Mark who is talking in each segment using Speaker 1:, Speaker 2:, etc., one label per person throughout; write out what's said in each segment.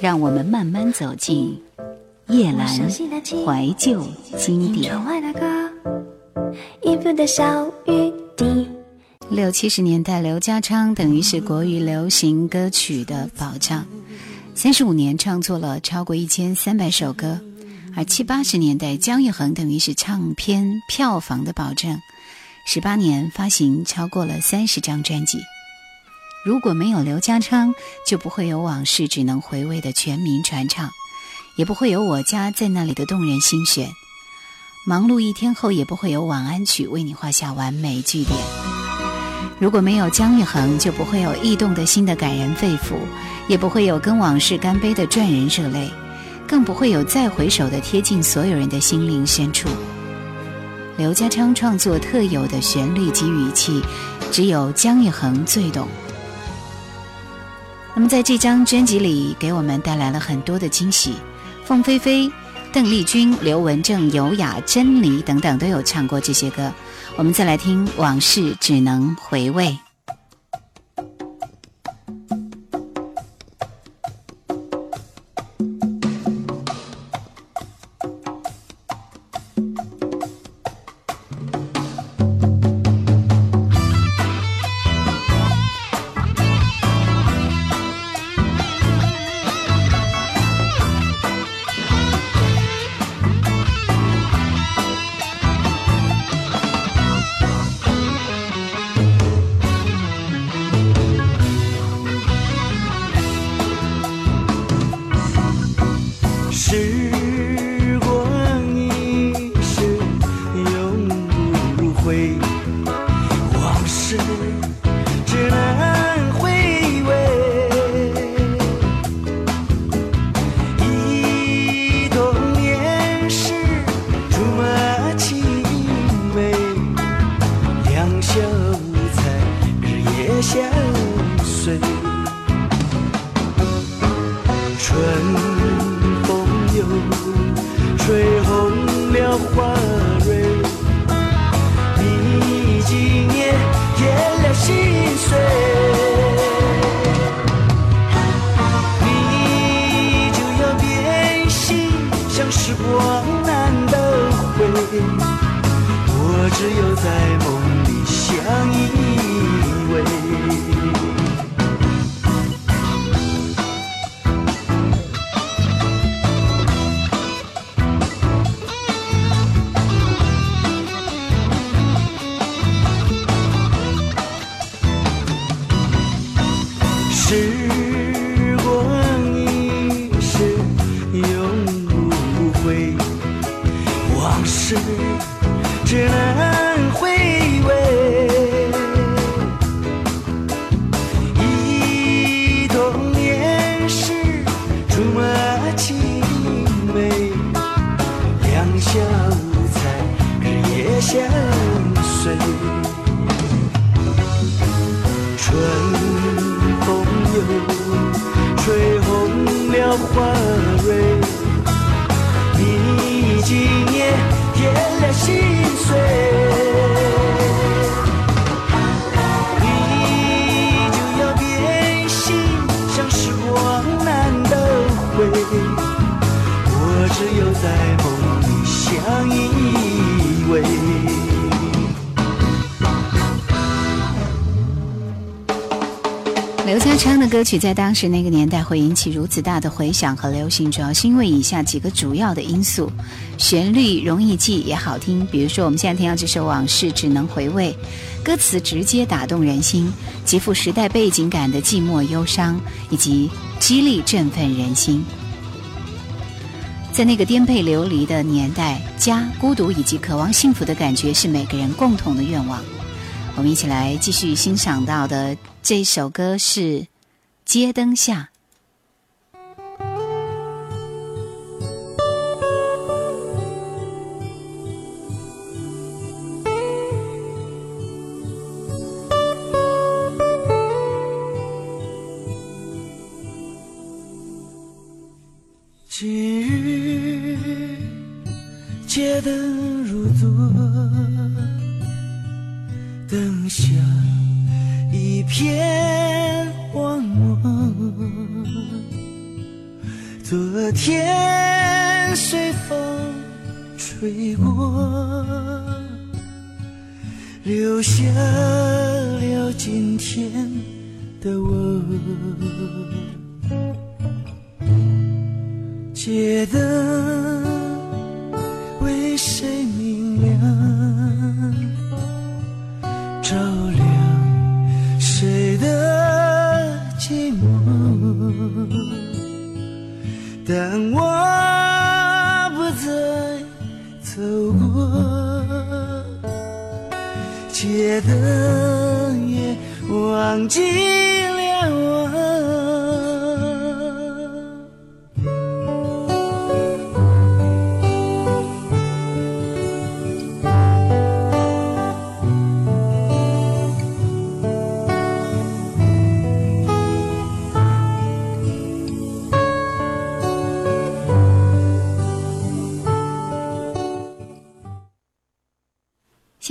Speaker 1: 让我们慢慢走进叶兰
Speaker 2: 怀
Speaker 1: 旧经典。六七十年代，刘家昌等于是国语流行歌曲的保障，三十五年创作了超过一千三百首歌；而七八十年代，姜育恒等于是唱片票房的保证，十八年发行超过了三十张专辑。如果没有刘家昌，就不会有往事只能回味的全民传唱，也不会有我家在那里的动人心弦；忙碌一天后，也不会有晚安曲为你画下完美句点。如果没有江一恒，就不会有驿动的心的感人肺腑，也不会有跟往事干杯的赚人热泪，更不会有再回首的贴近所有人的心灵深处。刘家昌创作特有的旋律及语气，只有江一恒最懂。那么在这张专辑里，给我们带来了很多的惊喜，凤飞飞、邓丽君、刘文正、尤雅、珍妮等等都有唱过这些歌。我们再来听《往事只能回味》。
Speaker 3: 时光难倒回，我只有在。梦。
Speaker 1: 曲在当时那个年代会引起如此大的回响和流行，主要是因为以下几个主要的因素：旋律容易记也好听，比如说我们现在听到这首《往事只能回味》，歌词直接打动人心，极富时代背景感的寂寞忧伤，以及激励振奋人心。在那个颠沛流离的年代，家、孤独以及渴望幸福的感觉是每个人共同的愿望。我们一起来继续欣赏到的这首歌是。街灯下。
Speaker 3: 留下了今天的我，街灯。的夜，忘记。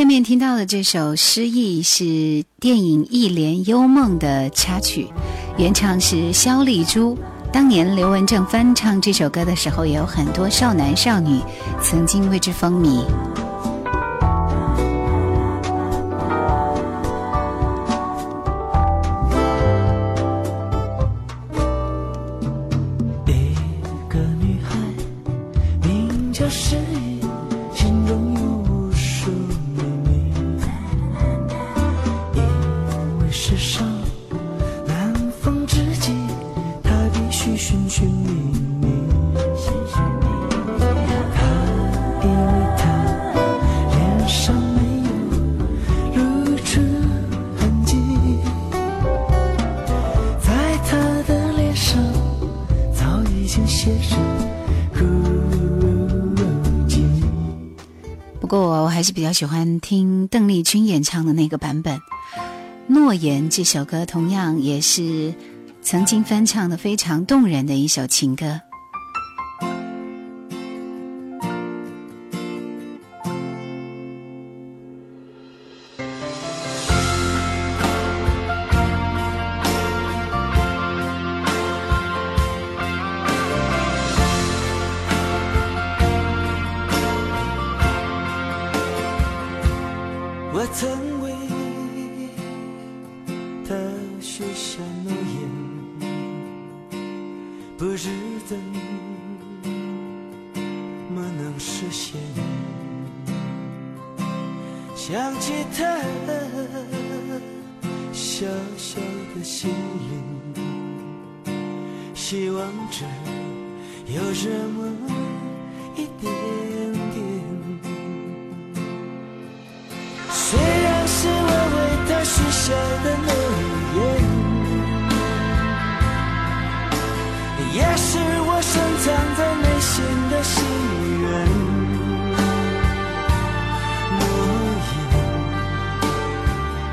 Speaker 1: 面听到的这首《诗意》是电影《一帘幽梦》的插曲，原唱是萧丽珠。当年刘文正翻唱这首歌的时候，也有很多少男少女曾经为之风靡。比较喜欢听邓丽君演唱的那个版本《诺言》这首歌，同样也是曾经翻唱的非常动人的一首情歌。
Speaker 3: 他许下诺言，不知怎么能实现。想起他小小的心灵，希望着有什么。也是我深藏在内心的心愿，诺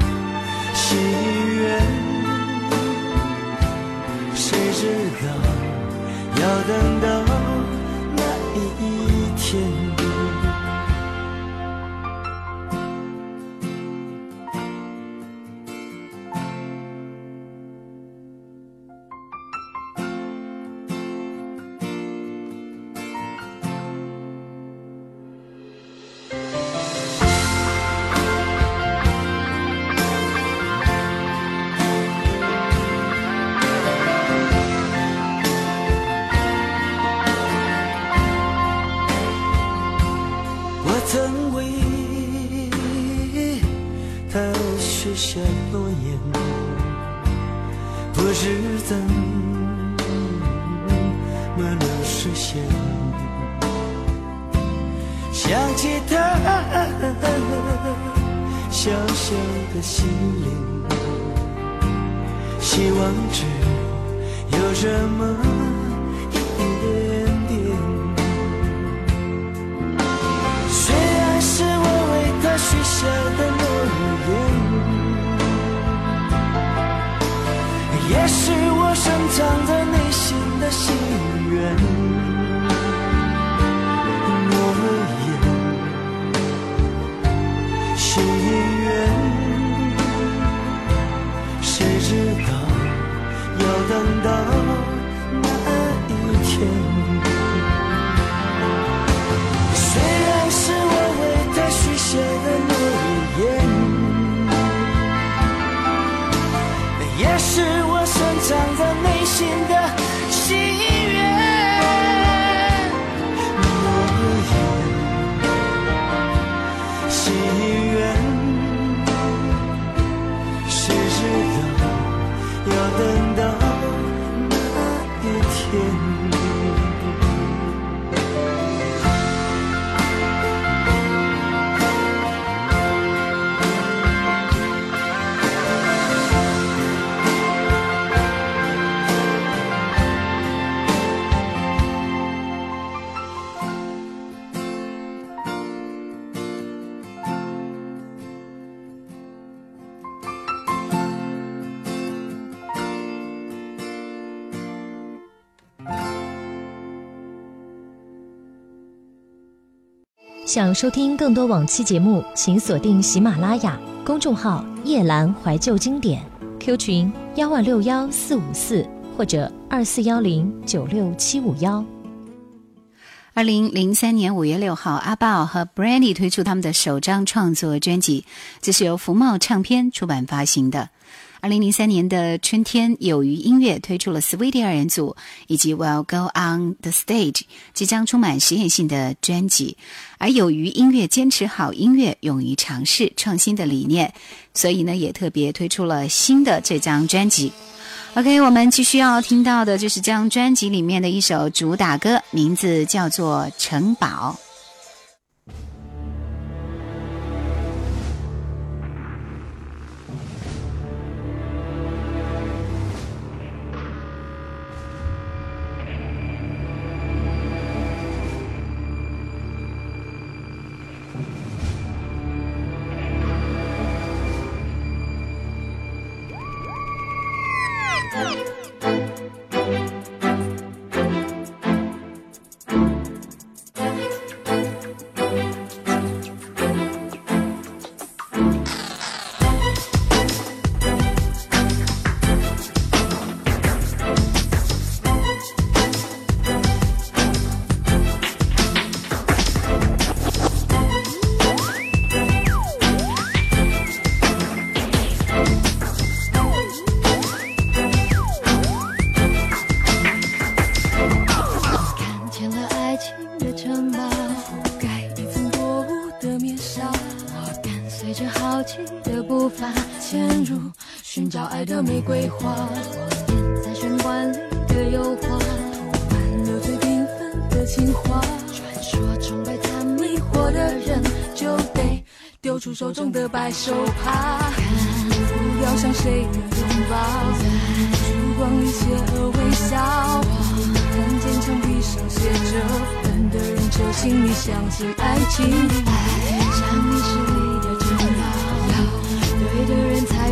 Speaker 3: 言，心愿，谁知道要等到？小小的心灵，希望只有这么一点点。虽然是我为他许下的诺言，也是我深藏在内心的心愿。等到那一天，虽然是我为他续写的诺言，也是我深藏在内心的。
Speaker 4: 想收听更多往期节目，请锁定喜马拉雅公众号“夜兰怀旧经典 ”，Q 群幺二六幺四五四或者二四幺零九六七五幺。
Speaker 1: 二零零三年五月六号，阿豹和 Brandy 推出他们的首张创作专辑，这是由福茂唱片出版发行的。二零零三年的春天，有鱼音乐推出了 Sweety 二人组以及 Will Go On the Stage 即将充满实验性的专辑。而有鱼音乐坚持好音乐、勇于尝试创新的理念，所以呢，也特别推出了新的这张专辑。OK，我们继续要听到的就是这张专辑里面的一首主打歌，名字叫做《城堡》。
Speaker 5: 寻找爱的玫瑰花，谎
Speaker 6: 言在玄关的油画，涂
Speaker 5: 满了最缤纷的情话。
Speaker 6: 传说中拜它迷惑的人，
Speaker 5: 就得丢出手中的白手帕。不要向谁拥抱，烛光里邪恶微笑。我看见墙壁上写着，笨的人就请你相信爱情。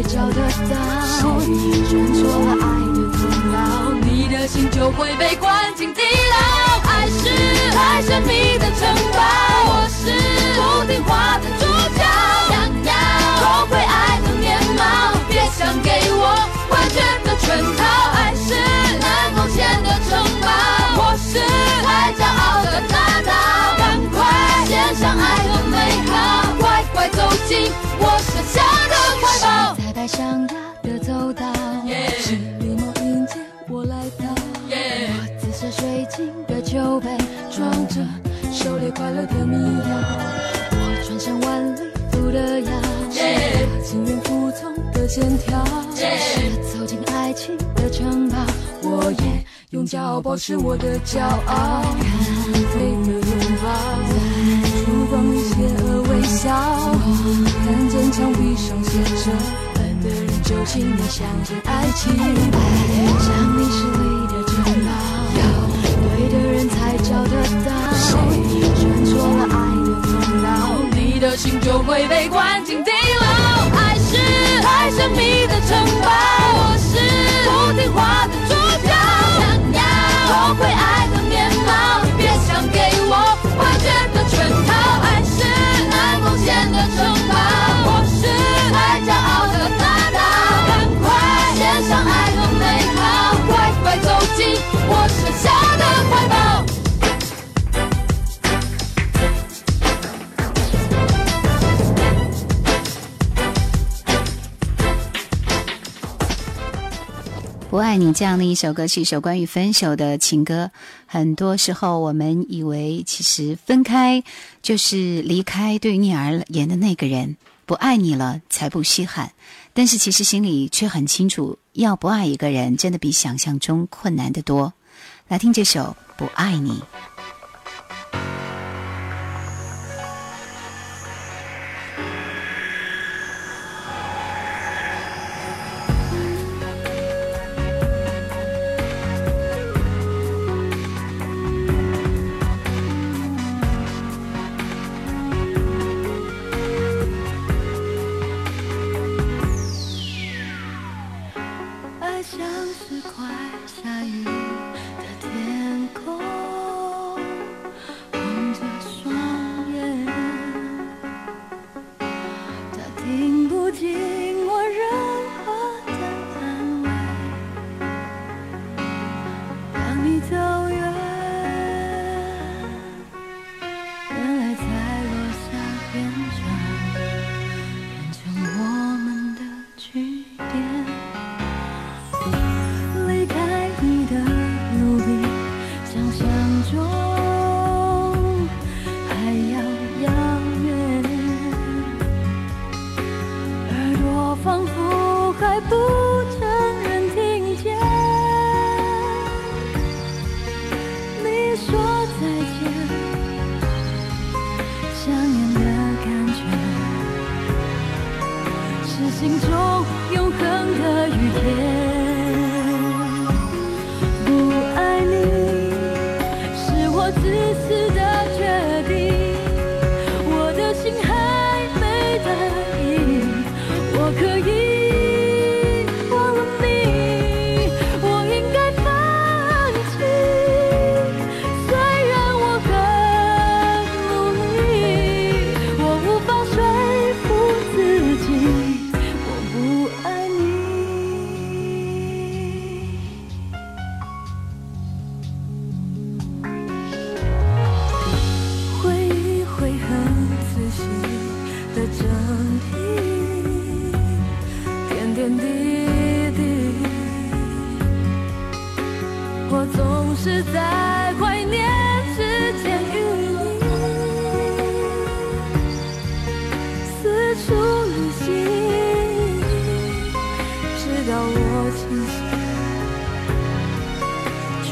Speaker 6: 找的到。选错了爱的城堡，你的心就会被关进地牢。爱是太神秘的城堡，我是不听话的主角。想要偷回爱的面貌，别想给我完全的圈套。爱是难攻陷的城堡，我是太骄傲的大脑。赶快献上爱和美好，乖乖走进我的笑的。
Speaker 5: 线条。
Speaker 6: 走进爱情的城堡，我
Speaker 5: 也用骄傲保持我的骄傲。
Speaker 6: 幸
Speaker 5: 飞的拥抱，
Speaker 6: 在
Speaker 5: 烛光邪恶微笑。看见墙壁上写着笨
Speaker 6: 的人
Speaker 5: 就请你相信爱情。爱
Speaker 6: 像是室里的城堡，要对的人才找得到。谁穿错了爱的通道，你的心就会被关进。城堡，我是不听话的主角。想要破坏爱的面貌，别想给我完全的圈套，爱是难攻陷的城堡。我是太骄傲的大霸赶快卸上爱的美好，乖乖走进我剩下的怀抱。
Speaker 1: 不爱你，这样的一首歌是一首关于分手的情歌。很多时候，我们以为其实分开就是离开，对于你而言的那个人不爱你了才不稀罕。但是其实心里却很清楚，要不爱一个人，真的比想象中困难得多。来听这首《不爱你》。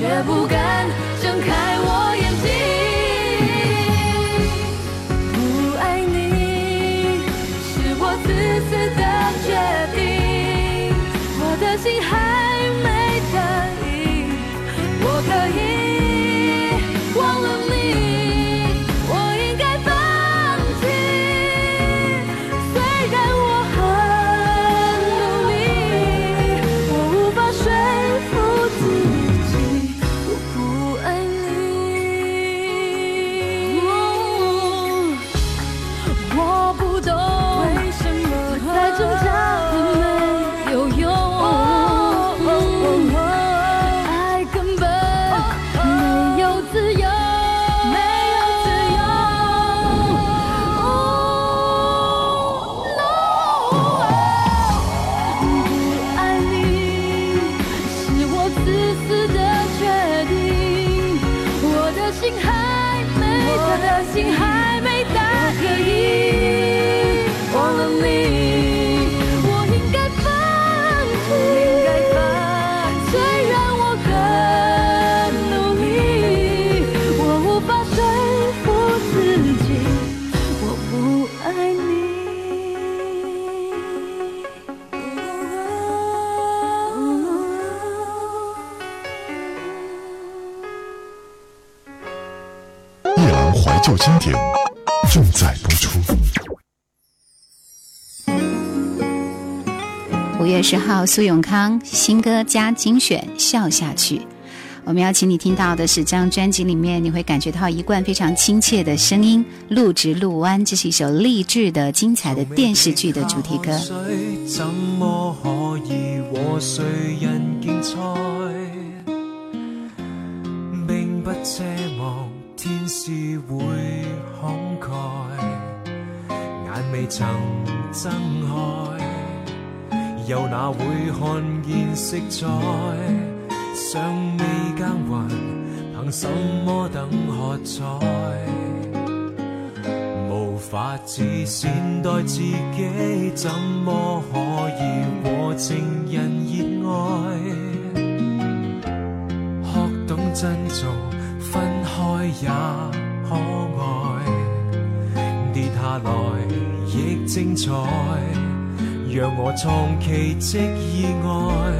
Speaker 6: 却不敢睁开我。
Speaker 7: 就今天正在播出。
Speaker 1: 五月十号，苏永康新歌加精选《笑下去》，我们邀请你听到的是这张专辑里面，你会感觉到一贯非常亲切的声音。《路直路弯》这是一首励志的、精彩的电视剧的主题歌。
Speaker 8: 天使会慷慨，眼未曾睁开，又哪会看见色彩？尚未耕耘，凭什么等喝彩？无法自善待自己，怎么可以和情人热爱？学懂珍重。也可爱，跌下来亦精彩，让我创奇迹意外，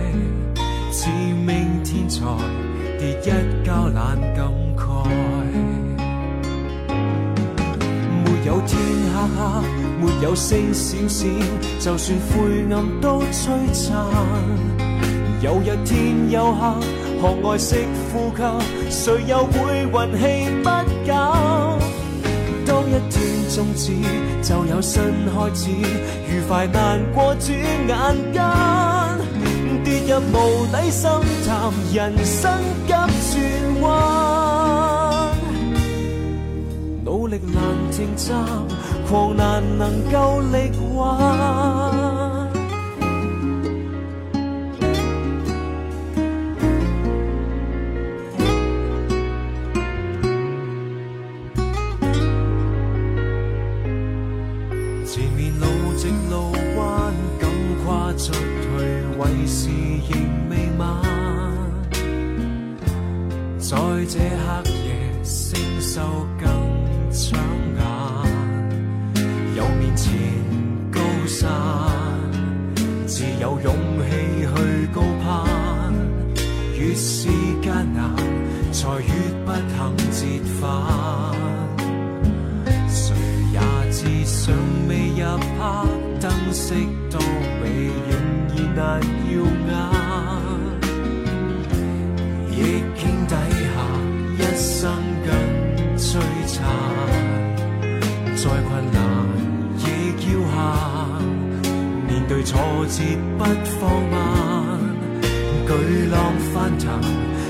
Speaker 8: 自命天才，跌一跤难感慨。没有天黑黑，没有星闪闪，就算灰暗都璀璨。有日天又黑。学爱惜呼吸，谁又会运气不久？当一天终止，就有新开始，愉快难过转眼间，跌入无底深潭，人生急转弯，努力难停站，狂难能够力挽。曾未入黑，灯色多美，仍然难耀眼。逆境底下，一生更璀璨。再困难亦要下，面对挫折不放慢。巨浪翻腾，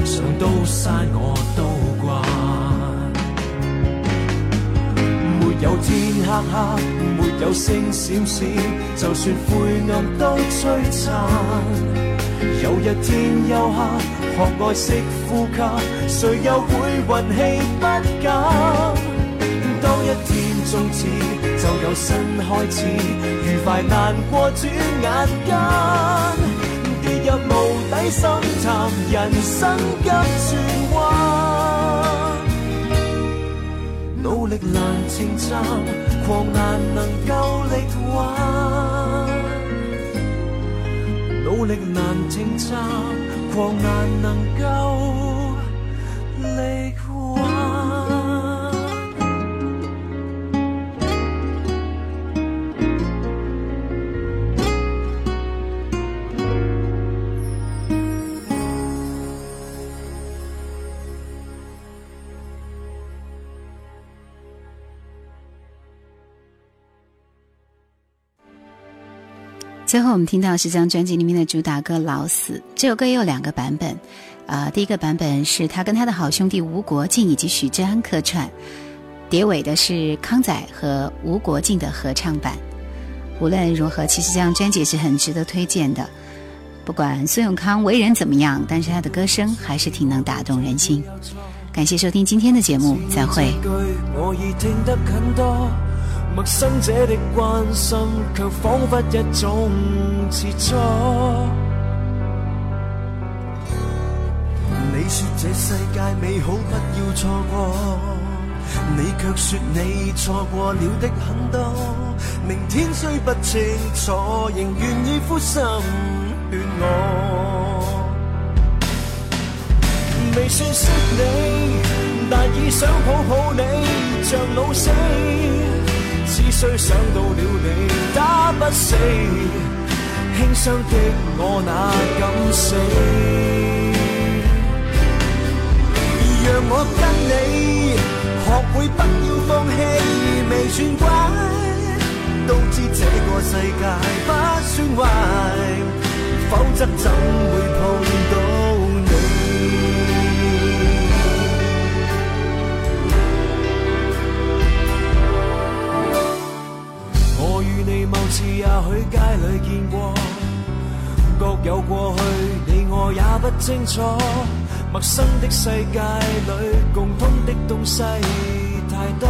Speaker 8: 想刀山我都惯。有天黑黑，没有星闪闪，就算灰暗都璀璨。有一天休克，学爱惜呼吸，谁又会运气不减？当一天终止，就有新开始，愉快难过转眼间，跌入无底深潭，人生急转弯。努力难称赞，狂难能够力挽。努力难称赞，狂难能够。
Speaker 1: 最后我们听到是这张专辑里面的主打歌《老死》，这首歌也有两个版本，啊，第一个版本是他跟他的好兄弟吴国敬以及许志安客串，结尾的是康仔和吴国敬的合唱版。无论如何，其实这张专辑是很值得推荐的。不管孙永康为人怎么样，但是他的歌声还是挺能打动人心。感谢收听今天的节目，再会。
Speaker 8: 陌生者的关心，却仿佛一种刺戳。你说这世界美好，不要错过。你却说你错过了的很多。明天虽不清楚，仍愿意苦心劝我。未说识你，但已想抱抱你，像老死。只需想到了你，打不死，轻伤的我哪敢死？让我跟你学会不要放弃，未算乖，都知这个世界不算坏，否则怎会碰到？是也许街里见过，各有过去，你我也不清楚。陌生的世界里，共通的东西太多。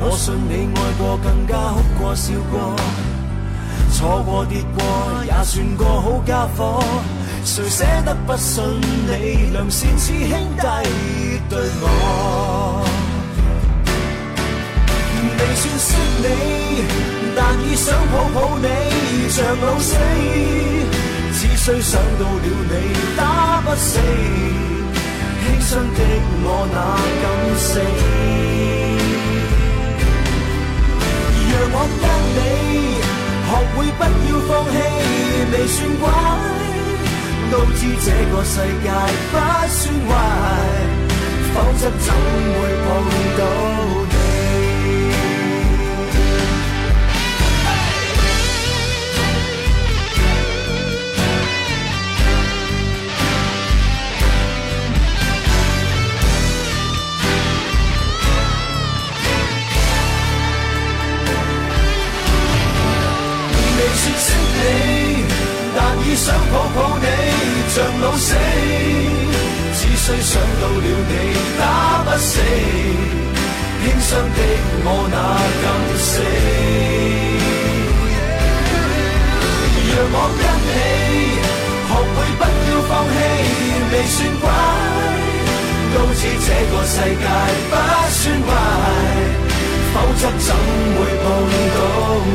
Speaker 8: 我信你爱过，更加哭过、笑过，错过、跌过，也算个好家伙。谁舍得不信你良善似兄弟对我？未算识你，但已想抱抱你，像老死。只需想到了你，打不死，轻伤的我哪敢死？让我跟你学会不要放弃，未算怪，都知这个世界不算坏，否则怎会碰到？死，只需想到了你打不死，轻伤的我哪敢死？让我跟你学会不要放弃，未算怪，都知这个世界不算坏，否则怎会碰到你？